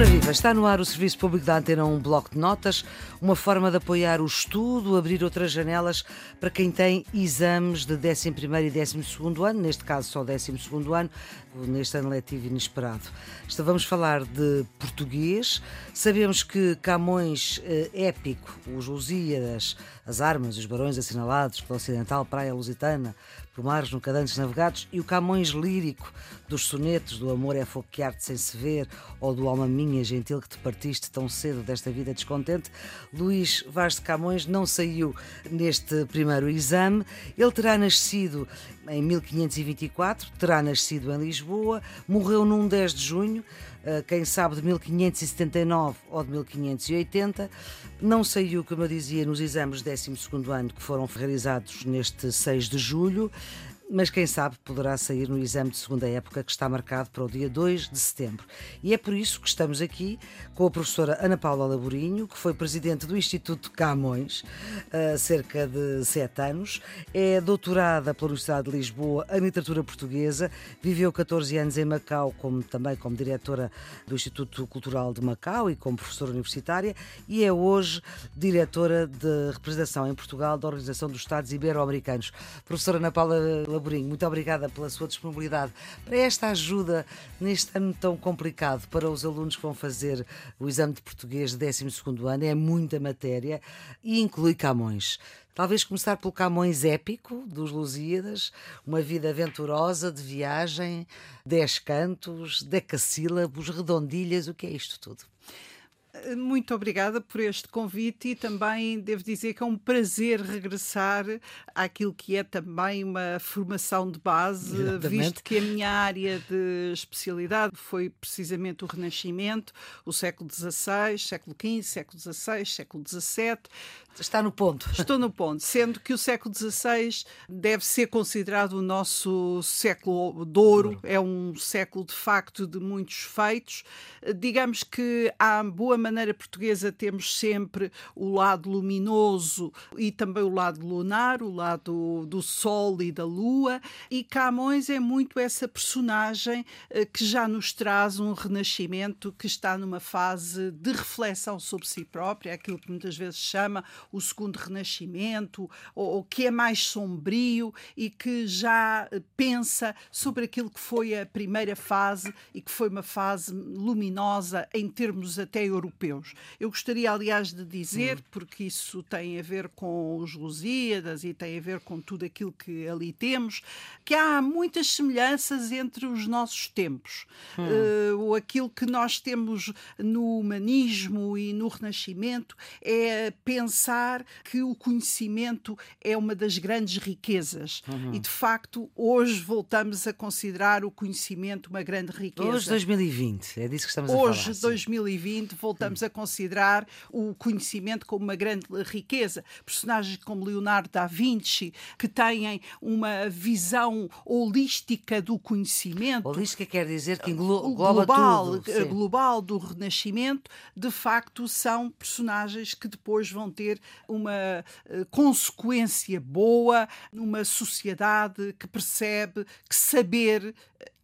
Ora viva, está no ar o Serviço Público da Antena um bloco de notas, uma forma de apoiar o estudo, abrir outras janelas para quem tem exames de 11º e 12º ano, neste caso só 12º ano, neste ano letivo inesperado. Estávamos a falar de português, sabemos que Camões eh, épico, os Lusíadas, as armas, os barões assinalados pela Ocidental, Praia Lusitana, Pomares nunca antes navegados, e o Camões lírico dos sonetos do amor é fogo que arde sem se ver, ou do alma minha gentil que te partiste tão cedo desta vida descontente, Luís Vaz de Camões não saiu neste primeiro exame. Ele terá nascido em 1524, terá nascido em Lisboa, morreu num 10 de junho, eh, quem sabe de 1579 ou de 1580. Não saiu, como eu dizia, nos exames de 12 ano que foram realizados neste 6 de julho mas quem sabe poderá sair no exame de segunda época que está marcado para o dia 2 de setembro. E é por isso que estamos aqui com a professora Ana Paula Laborinho, que foi presidente do Instituto Camões há cerca de sete anos, é doutorada pela Universidade de Lisboa em literatura portuguesa, viveu 14 anos em Macau, como, também como diretora do Instituto Cultural de Macau e como professora universitária, e é hoje diretora de representação em Portugal da Organização dos Estados Ibero-Americanos. Professora Ana Paula Laborinho, muito obrigada pela sua disponibilidade para esta ajuda neste ano tão complicado para os alunos que vão fazer o exame de português de 12 ano. É muita matéria e inclui Camões. Talvez começar pelo Camões épico dos Lusíadas, uma vida aventurosa de viagem, dez cantos, decassílabos, redondilhas, o que é isto tudo? Muito obrigada por este convite e também devo dizer que é um prazer regressar àquilo que é também uma formação de base, Exatamente. visto que a minha área de especialidade foi precisamente o Renascimento, o século XVI, século XV, século XVI, século XVII. Está no ponto. Estou no ponto, sendo que o século XVI deve ser considerado o nosso século de ouro, é um século de facto de muitos feitos. Digamos que há boa maneira portuguesa temos sempre o lado luminoso e também o lado lunar, o lado do Sol e da Lua, e Camões é muito essa personagem eh, que já nos traz um renascimento que está numa fase de reflexão sobre si própria, aquilo que muitas vezes chama o segundo renascimento, ou, ou que é mais sombrio e que já eh, pensa sobre aquilo que foi a primeira fase e que foi uma fase luminosa em termos até europeus. Eu gostaria, aliás, de dizer, uhum. porque isso tem a ver com os Lusíadas e tem a ver com tudo aquilo que ali temos, que há muitas semelhanças entre os nossos tempos. Uhum. Uh, aquilo que nós temos no humanismo e no Renascimento é pensar que o conhecimento é uma das grandes riquezas. Uhum. E, de facto, hoje voltamos a considerar o conhecimento uma grande riqueza. Hoje, 2020, é disso que estamos hoje, a falar. Hoje, 2020, voltamos voltamos a considerar o conhecimento como uma grande riqueza. Personagens como Leonardo da Vinci, que têm uma visão holística do conhecimento. Holística quer dizer que engloba global, tudo. Sim. global do Renascimento, de facto, são personagens que depois vão ter uma uh, consequência boa numa sociedade que percebe que saber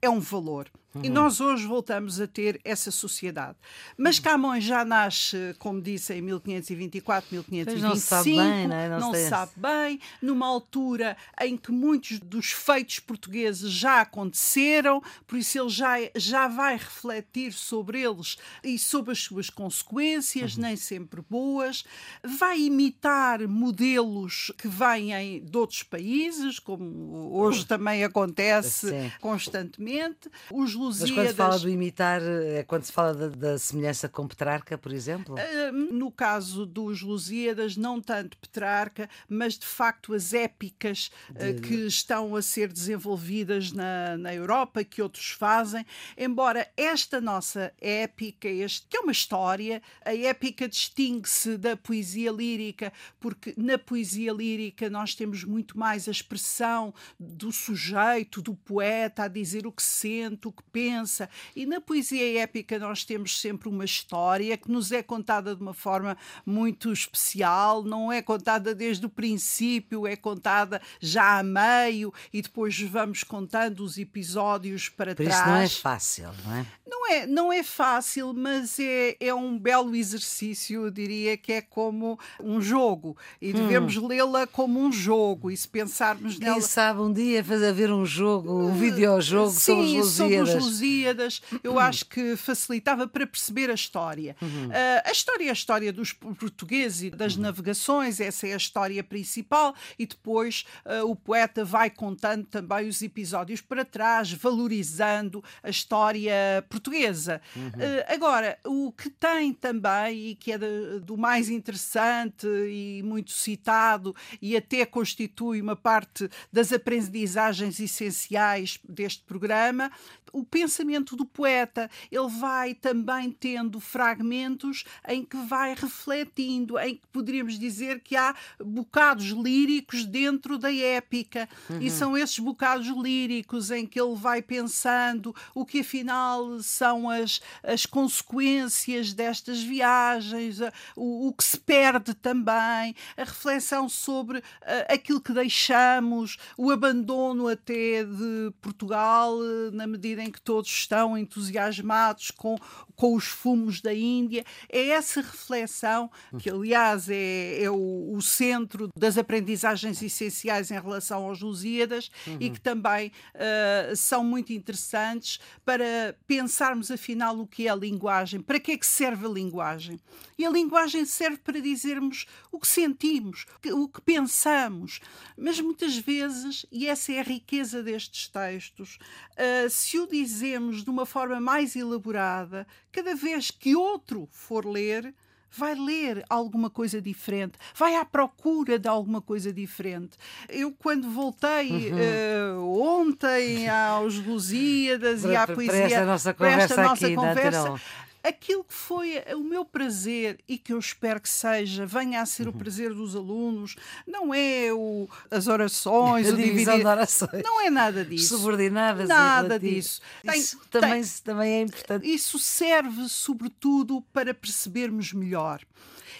é um valor. Uhum. E nós hoje voltamos a ter essa sociedade. Mas Camões já nasce, como disse, em 1524, 1525. Não sabe bem, não, é? não, não sabe bem, numa altura em que muitos dos feitos portugueses já aconteceram, por isso ele já, já vai refletir sobre eles e sobre as suas consequências, uhum. nem sempre boas. Vai imitar modelos que vêm de outros países, como hoje também acontece constantemente. Os Lusíadas. Mas quando se fala do imitar, é quando se fala da, da semelhança com Petrarca, por exemplo? Uh, no caso dos Lusíadas, não tanto Petrarca, mas de facto as épicas uh, de... que estão a ser desenvolvidas na, na Europa, que outros fazem. Embora esta nossa épica, este, que é uma história, a épica distingue-se da poesia lírica, porque na poesia lírica nós temos muito mais a expressão do sujeito, do poeta, a dizer o que sente, o que pensa. E na poesia épica nós temos sempre uma história que nos é contada de uma forma muito especial, não é contada desde o princípio, é contada já a meio e depois vamos contando os episódios para Por trás. Isso não é fácil, não é? Não é, não é fácil, mas é, é um belo exercício, eu diria que é como um jogo. E devemos hum. lê-la como um jogo. E se pensarmos nela. Quem sabe um dia fazer um jogo, um videojogo Sim, sobre os Lusíadas. sobre os Lusíadas, eu acho que facilitava para perceber a história. Uhum. Uh, a história é a história dos portugueses e das uhum. navegações, essa é a história principal, e depois uh, o poeta vai contando também os episódios para trás, valorizando a história portuguesa. Uhum. Uh, agora, o que tem também, e que é de, do mais interessante e muito citado, e até constitui uma parte das aprendizagens essenciais deste programa, o pensamento do poeta. Ele vai também tendo fragmentos em que vai refletindo, em que poderíamos dizer que há bocados líricos dentro da épica. Uhum. E são esses bocados líricos em que ele vai pensando o que afinal são as, as consequências destas viagens, o, o que se perde também, a reflexão sobre uh, aquilo que deixamos, o abandono até de Portugal, uh, na medida em que todos estão entusiasmados com, com os fumos da Índia. É essa reflexão, que aliás é, é o, o, centro das aprendizagens essenciais em relação aos Lusíadas uhum. e que também uh, são muito interessantes para pensarmos afinal o que é a linguagem, para que é que serve a linguagem. E a linguagem serve para dizermos o que sentimos, o que pensamos, mas muitas vezes, e essa é a riqueza destes textos, uh, se o dizemos de uma forma mais elaborada, cada vez que outro for ler, vai ler alguma coisa diferente, vai à procura de alguma coisa diferente. Eu, quando voltei uhum. uh, ontem aos Lusíadas e à poesia, para esta nossa conversa, esta nossa aqui, conversa aquilo que foi o meu prazer e que eu espero que seja, venha a ser uhum. o prazer dos alunos, não é o, as orações, a o divisão dividir, de orações. Não é nada disso. Subordinadas. Nada disso. Isso tem, também, tem, também é importante. Isso serve, sobretudo, para percebermos melhor.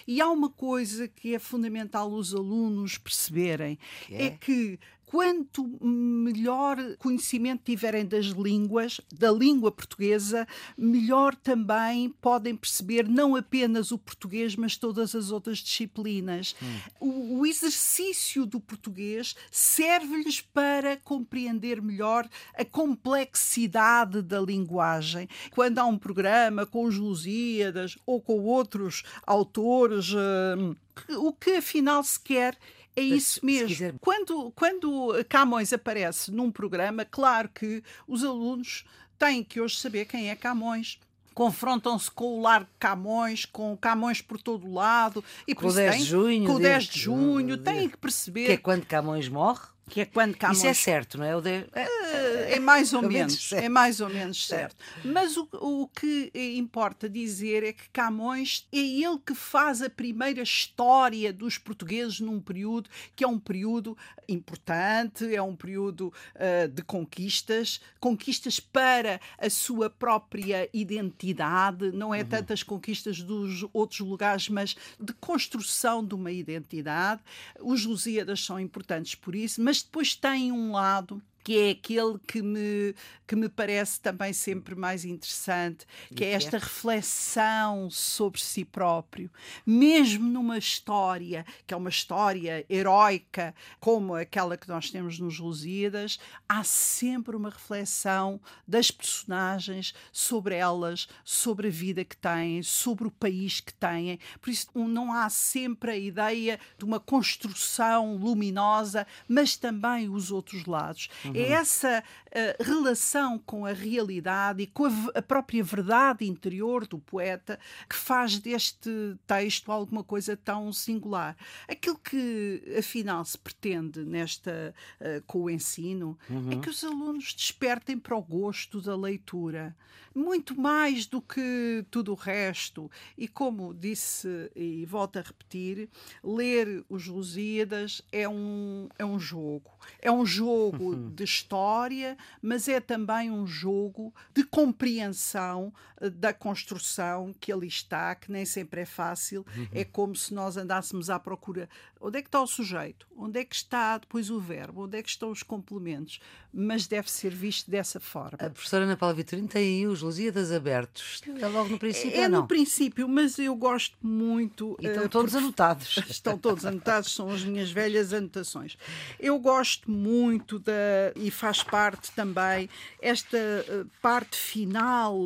E há uma coisa que é fundamental os alunos perceberem: que é? é que quanto melhor conhecimento tiverem das línguas, da língua portuguesa, melhor também podem perceber não apenas o português, mas todas as outras disciplinas. Hum. O, o, exercício do português serve-lhes para compreender melhor a complexidade da linguagem. Quando há um programa com os Lusíadas ou com outros autores, uh, o que afinal se quer é isso mesmo. Quando, quando Camões aparece num programa, claro que os alunos têm que hoje saber quem é Camões confrontam-se com o Largo Camões, com Camões por todo o lado. E com o 10 de junho. Com o 10 de junho. Têm que perceber. Que é quando Camões morre? Que é quando Camões... Isso é certo, não é? De... é, é mais ou menos, é mais ou menos certo. Mas o, o que importa dizer é que Camões é ele que faz a primeira história dos portugueses num período que é um período importante, é um período uh, de conquistas, conquistas para a sua própria identidade, não é uhum. tantas conquistas dos outros lugares, mas de construção de uma identidade. Os Lusíadas são importantes por isso, mas mas depois tem um lado que é aquele que me, que me parece também sempre mais interessante, que é esta reflexão sobre si próprio, mesmo numa história, que é uma história heroica, como aquela que nós temos nos Lusíadas, há sempre uma reflexão das personagens sobre elas, sobre a vida que têm, sobre o país que têm. Por isso, não há sempre a ideia de uma construção luminosa, mas também os outros lados. Uhum. É essa uh, relação com a realidade e com a, a, própria verdade interior do poeta que faz deste texto alguma coisa tão singular. Aquilo que, afinal, se pretende nesta uh, com o ensino é uhum. é que os alunos despertem para o gosto da leitura, muito mais do que tudo o resto. E como disse e volto a repetir, ler os Lusíadas é um, é um jogo. É um jogo de história, mas é também um jogo de compreensão eh, da construção que ali está, que nem sempre é fácil. Uhum. É como se nós andássemos à procura. Onde é que está o sujeito? Onde é que está depois o verbo? Onde é que estão os complementos? Mas deve ser visto dessa forma. A professora Ana Paula Vitorino tem aí os Lusíadas abertos. É logo no princípio, É, é no princípio, mas eu gosto muito. E estão uh, todos anotados. Estão todos anotados, são as minhas velhas anotações. Eu gosto muito da. e faz parte também esta uh, parte final,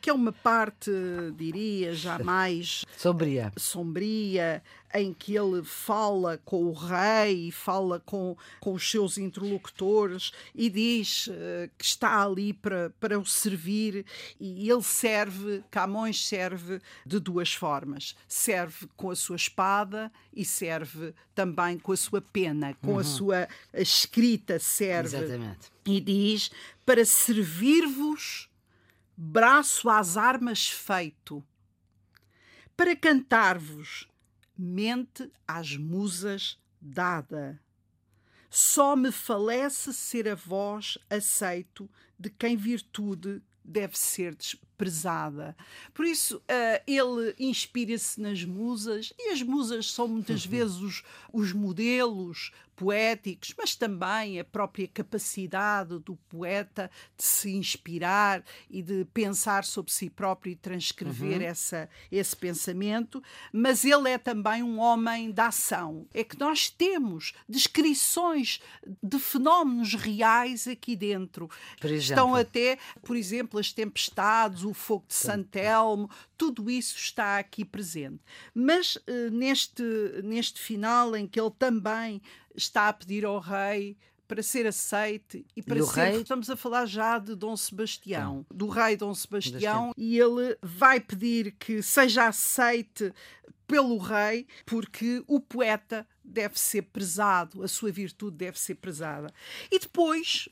que é uma parte, diria, já mais. sombria. sombria em que ele fala com o rei, fala com, com os seus interlocutores e diz uh, que está ali para, para o servir e ele serve, Camões serve de duas formas. Serve com a sua espada e serve também com a sua pena, com uhum. a sua escrita serve. Exatamente. E diz para servir-vos braço às armas feito, para cantar-vos mente às musas dada. Só me falece ser a voz aceito de quem virtude deve ser desprezada. Por isso, uh, ele inspira-se nas musas, e as musas são muitas uhum. vezes os, os modelos poéticos, mas também a própria capacidade do poeta de se inspirar e de pensar sobre si próprio e transcrever uhum. essa, esse pensamento. Mas ele é também um homem da ação. É que nós temos descrições de fenómenos reais aqui dentro. Estão até, por exemplo, as tempestades, o fogo de Santelmo, tudo isso está aqui presente. Mas uh, neste, neste final, em que ele também está a pedir ao rei para ser aceite e para e ser. Rei? Estamos a falar já de Dom Sebastião, do rei Dom Sebastião, e ele vai pedir que seja aceite pelo rei, porque o poeta deve ser prezado, a sua virtude deve ser prezada. E depois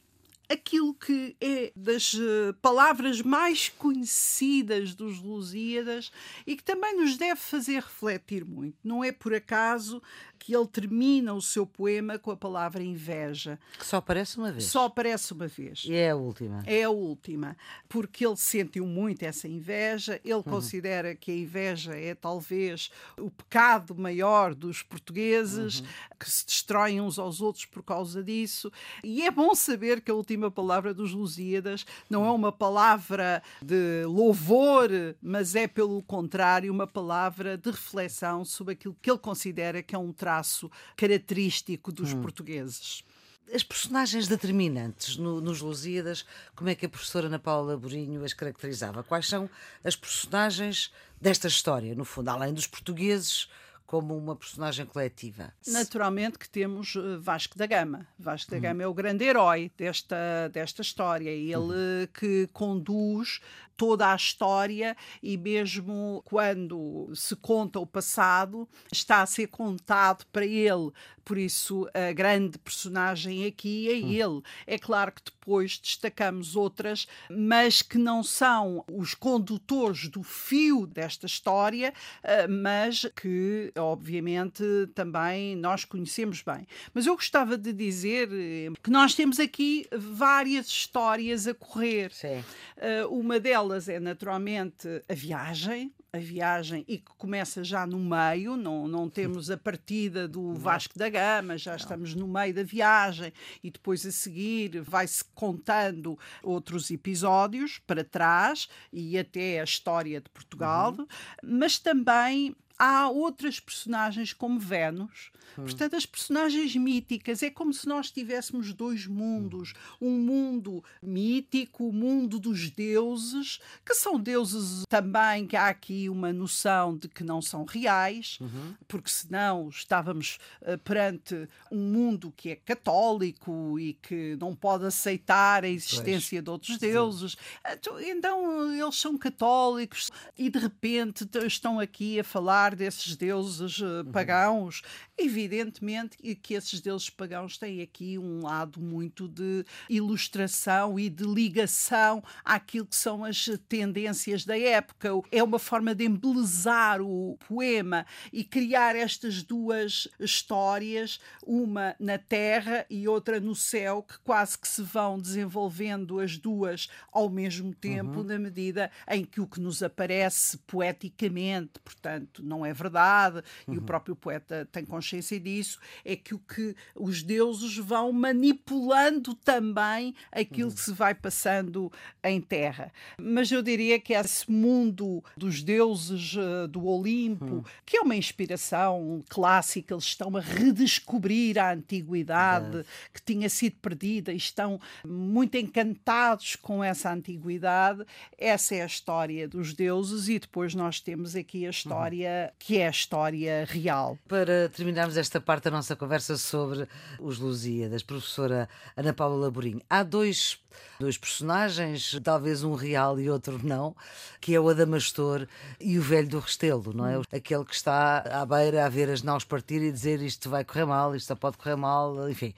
aquilo que é das uh, palavras mais conhecidas dos Lusíadas e que também nos deve fazer refletir muito. Não é por acaso que ele termina o seu poema com a palavra inveja. Que só aparece uma vez. Só aparece uma vez. E é a última. É a última. Porque ele sentiu muito essa inveja, ele uhum. considera que a inveja é talvez o pecado maior dos portugueses, uhum. que se destroem uns aos outros por causa disso. E é bom saber que a última palavra dos Lusíadas não é uma palavra de louvor, mas é, pelo contrário, uma palavra de reflexão sobre aquilo que ele considera que é um traço traço característico dos hum. portugueses. As personagens determinantes no, nos Lusíadas, como é que a professora Ana Paula Borinho as caracterizava? Quais são as personagens desta história, no fundo, além dos portugueses, como uma personagem coletiva? Naturalmente que temos eh, Vasco da Gama. Vasco da hum. Gama é o grande herói desta, desta história. Ele uhum. que conduz toda a história e mesmo quando se conta o passado, está a ser contado para ele. Por isso, a grande personagem aqui é hum. ele. É claro que depois destacamos outras, mas que não são os condutores do fio desta história, eh, mas que, obviamente, também nós conhecemos bem. Mas eu gostava de dizer eh, que nós temos aqui várias histórias a correr. Sim. Eh, uma delas é naturalmente a viagem, a viagem e que começa já no meio, não, não temos a partida do Vasco da Gama, já estamos no meio da viagem e depois a seguir vai-se contando outros episódios para trás e até a história de Portugal, uhum. mas também há outras personagens como Vênus. Hum. Portanto, as personagens míticas é como se nós tivéssemos dois mundos: hum. um mundo mítico, o mundo dos deuses, que são deuses também que há aqui uma noção de que não são reais, uhum. porque senão estávamos uh, perante um mundo que é católico e que não pode aceitar a existência pois. de outros deuses. Então, então, eles são católicos e de repente estão aqui a falar falar desses deuses uh, pagãos, evidentemente que esses deuses pagãos têm aqui um lado muito de ilustração e de ligação àquilo que são as tendências da época. É uma forma de embelezar o poema e criar estas duas histórias, uma na terra e outra no céu, que quase que se vão desenvolvendo as duas ao mesmo tempo, uhum. na medida em que o que nos aparece poeticamente, portanto, não é verdade, uhum. e o uhum. próprio poeta tem consciência disso, é que o que os deuses vão manipulando também aquilo uhum. que se vai passando em terra. Mas eu diria que esse mundo dos deuses uh, do Olimpo, uhum. que é uma inspiração clássica, eles estão a redescobrir a antiguidade que tinha sido perdida e estão muito encantados com essa antiguidade. Essa é a história dos deuses e depois nós temos aqui a história que é a história real. Para terminarmos esta parte da nossa conversa sobre os Lusíadas, professora Ana Paula Laborinho, há dois dois personagens, talvez um real e outro não, que é o Adamastor e o velho do Restelo, não é? Hum. Aquele que está à beira a ver as naus partir e dizer isto vai correr mal, isto pode correr mal, enfim.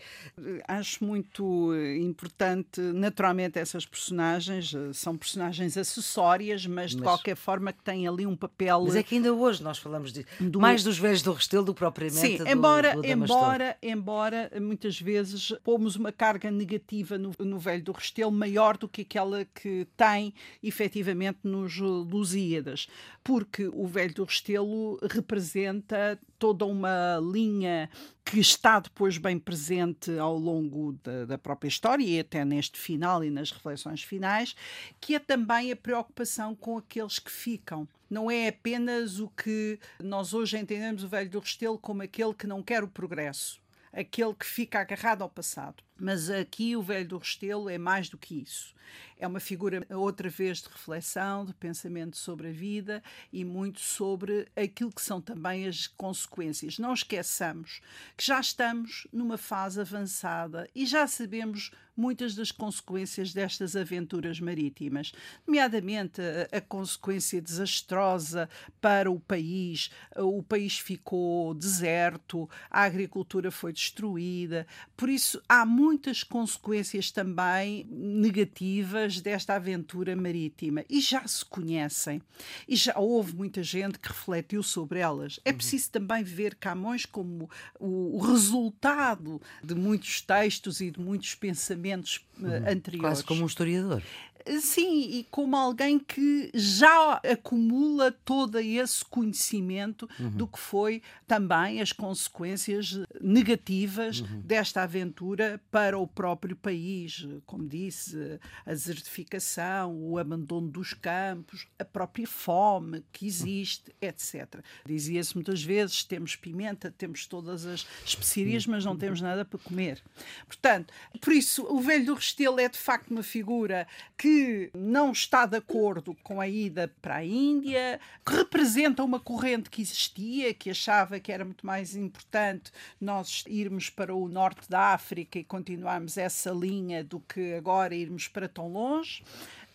Acho muito importante, naturalmente, essas personagens eh, são personagens acessórias, mas de mas... qualquer forma que têm ali um papel. Mas é que ainda hoje nós falamos de, do... mais dos velhos do Restelo do que propriamente Sim, do, embora, do embora, embora muitas vezes pomos uma carga negativa no, no velho do Restelo maior do que aquela que tem efetivamente nos Lusíadas, porque o Velho do Restelo representa toda uma linha que está depois bem presente ao longo da, da, própria história e até neste final e nas reflexões finais, que é também a preocupação com aqueles que ficam. Não é apenas o que nós hoje entendemos o Velho do Restelo como aquele que não quer o progresso, aquele que fica agarrado ao passado. Mas aqui o velho do Restelo é mais do que isso. É uma figura, outra vez, de reflexão, de pensamento sobre a vida e muito sobre aquilo que são também as consequências. Não esqueçamos que já estamos numa fase avançada e já sabemos muitas das consequências destas aventuras marítimas, nomeadamente a, a consequência desastrosa para o país. O país ficou deserto, a agricultura foi destruída, por isso há muitas consequências também negativas desta aventura marítima e já se conhecem e já houve muita gente que refletiu sobre elas. É uhum. preciso também ver Camões como o, o resultado de muitos textos e de muitos pensamentos uh, anteriores. Quase como um historiador. Sim, e como alguém que já acumula todo esse conhecimento uhum. do que foi também as consequências negativas uhum. desta aventura para o próprio país. Como disse, a desertificação, o abandono dos campos, a própria fome que existe, etc. Dizia-se muitas vezes: temos pimenta, temos todas as especiarias, mas não temos nada para comer. Portanto, por isso, o velho do Restelo é de facto uma figura que que não está de acordo com a ida para a Índia, que representa uma corrente que existia, que achava que era muito mais importante nós irmos para o norte da África e continuarmos essa linha do que agora irmos para tão longe.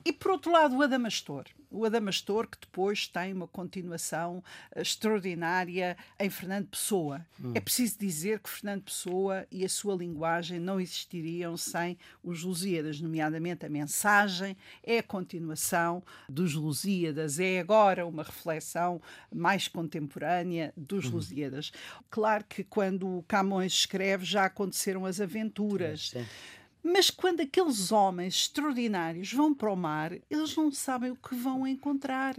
E por outro lado, o Adamastor o Adamastor, que depois tem uma continuação eh, extraordinária em Fernando Pessoa. Hum. É preciso dizer que Fernando Pessoa e a sua linguagem não existiriam sem os Lusíadas, nomeadamente a mensagem é a continuação dos Lusíadas, é agora uma reflexão mais contemporânea dos hum. Lusíadas. Claro que quando Camões escreve já aconteceram as aventuras. Sim. Mas quando aqueles homens extraordinários vão para o mar, eles não sabem o que vão encontrar.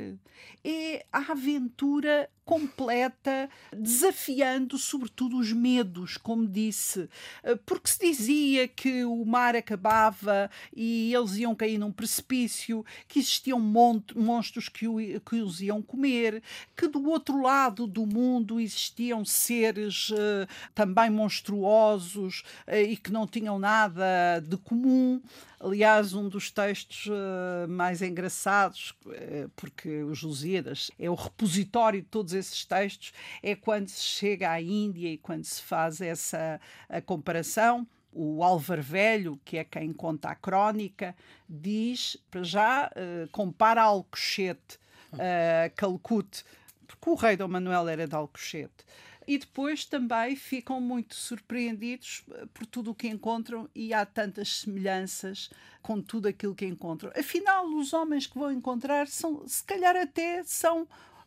É a aventura completa, desafiando sobretudo os medos, como disse, eh, porque se dizia que o mar acabava e eles iam cair num precipício, que existiam monstros que, o, que os iam comer, que do outro lado do mundo existiam seres uh, também monstruosos uh, e que não tinham nada de comum. Aliás, um dos textos uh, mais engraçados, uh, porque os Lusíadas é o repositório de todos esses textos, é quando se chega à Índia e quando se faz essa comparação. O Álvaro Velho, que é quem conta a crónica, diz, para já, uh, compara Alcochete, uh, Calcute, porque o rei Dom Manuel era de Alcochete e depois também ficam muito surpreendidos eh, por tudo o que encontram e há tantas semelhanças com tudo aquilo que encontram. Afinal, os homens que vão encontrar são, se calhar até são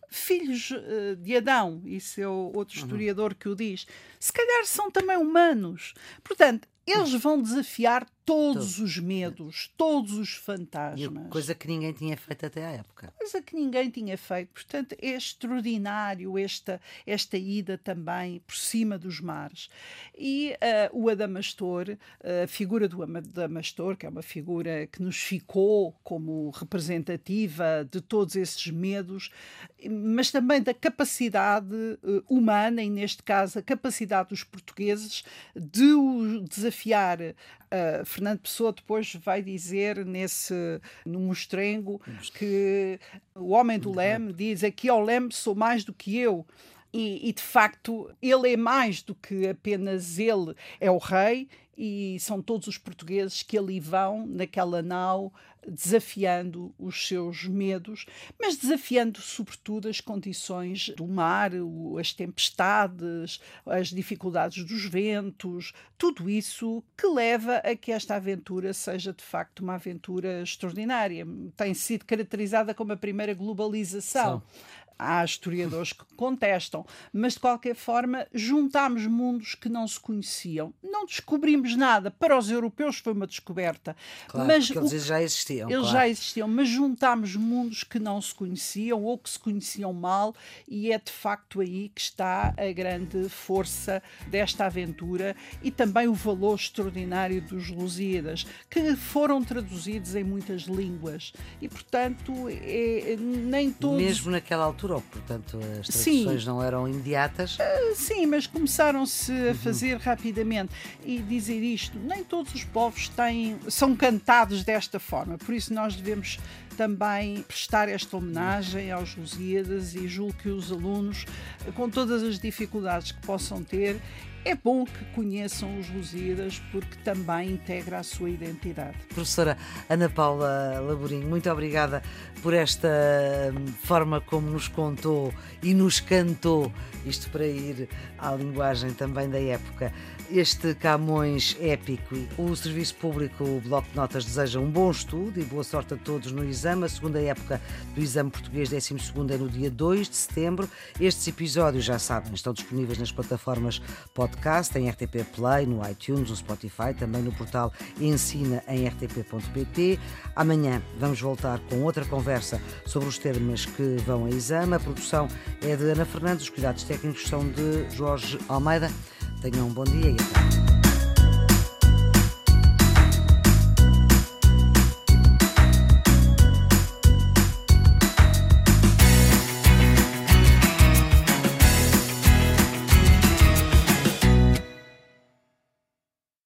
filhos uh, de Adão, isso é o outro uhum. historiador que o diz, se calhar são também humanos. Portanto, eles vão desafiar todos os medos, todos os fantasmas. Coisa que ninguém tinha feito até à época. Coisa que ninguém tinha feito. Portanto, é extraordinário esta, esta ida também por cima dos mares. E uh, o Adamastor, a figura do Adamastor, que é uma figura que nos ficou como representativa de todos esses medos, mas também da capacidade uh, humana, e neste caso a capacidade dos portugueses de o desafiar. Uh, Fernando Pessoa depois vai dizer nesse no mostrengo que o homem do leme diz aqui ao leme sou mais do que eu e, e, de facto ele é mais do que apenas ele é o rei e são todos os portugueses que ali vão naquela nau desafiando os seus medos, mas desafiando sobretudo as condições do mar, as tempestades, as dificuldades dos ventos, tudo isso que leva a que esta aventura seja de facto uma aventura extraordinária. Tem sido caracterizada como a primeira globalização. Há historiadores que contestam, mas de qualquer forma juntámos mundos que não se conheciam. Não descobrimos nada. Para os europeus foi uma descoberta. Claro, mas eles já existiam. Eles claro. já existiam, mas juntámos mundos que não se conheciam ou que se conheciam mal, e é de facto aí que está a grande força desta aventura e também o valor extraordinário dos Lusíadas, que foram traduzidos em muitas línguas. E, portanto, é, nem todos. Mesmo naquela altura altura, ou portanto as traduções sim. não eram imediatas? Uh, sim, mas começaram-se a fazer rapidamente. E dizer isto, nem todos os povos têm, são cantados desta forma, por isso nós devemos também prestar esta homenagem aos Lusíadas e julgo que os alunos, com todas as dificuldades que possam ter, é bom que conheçam os Lusíadas porque também integra a sua identidade. Professora Ana Paula Laborinho, muito obrigada por esta hum, forma como nos contou e nos cantou, isto para ir à linguagem também da época, este Camões épico. O Serviço Público, o Bloco de Notas, deseja um bom estudo e boa sorte a todos no exame. A segunda época do exame português 12 é no dia 2 de setembro. Estes episódios, já sabem, estão disponíveis nas plataformas podcast, em RTP Play, no iTunes, no Spotify, também no portal Ensina em rtp.pt. Amanhã vamos voltar com outra conversa sobre os termos que vão a exame. A produção é de Ana Fernandes, os cuidados técnicos são de Jorge Almeida. Tenham um bom dia e até.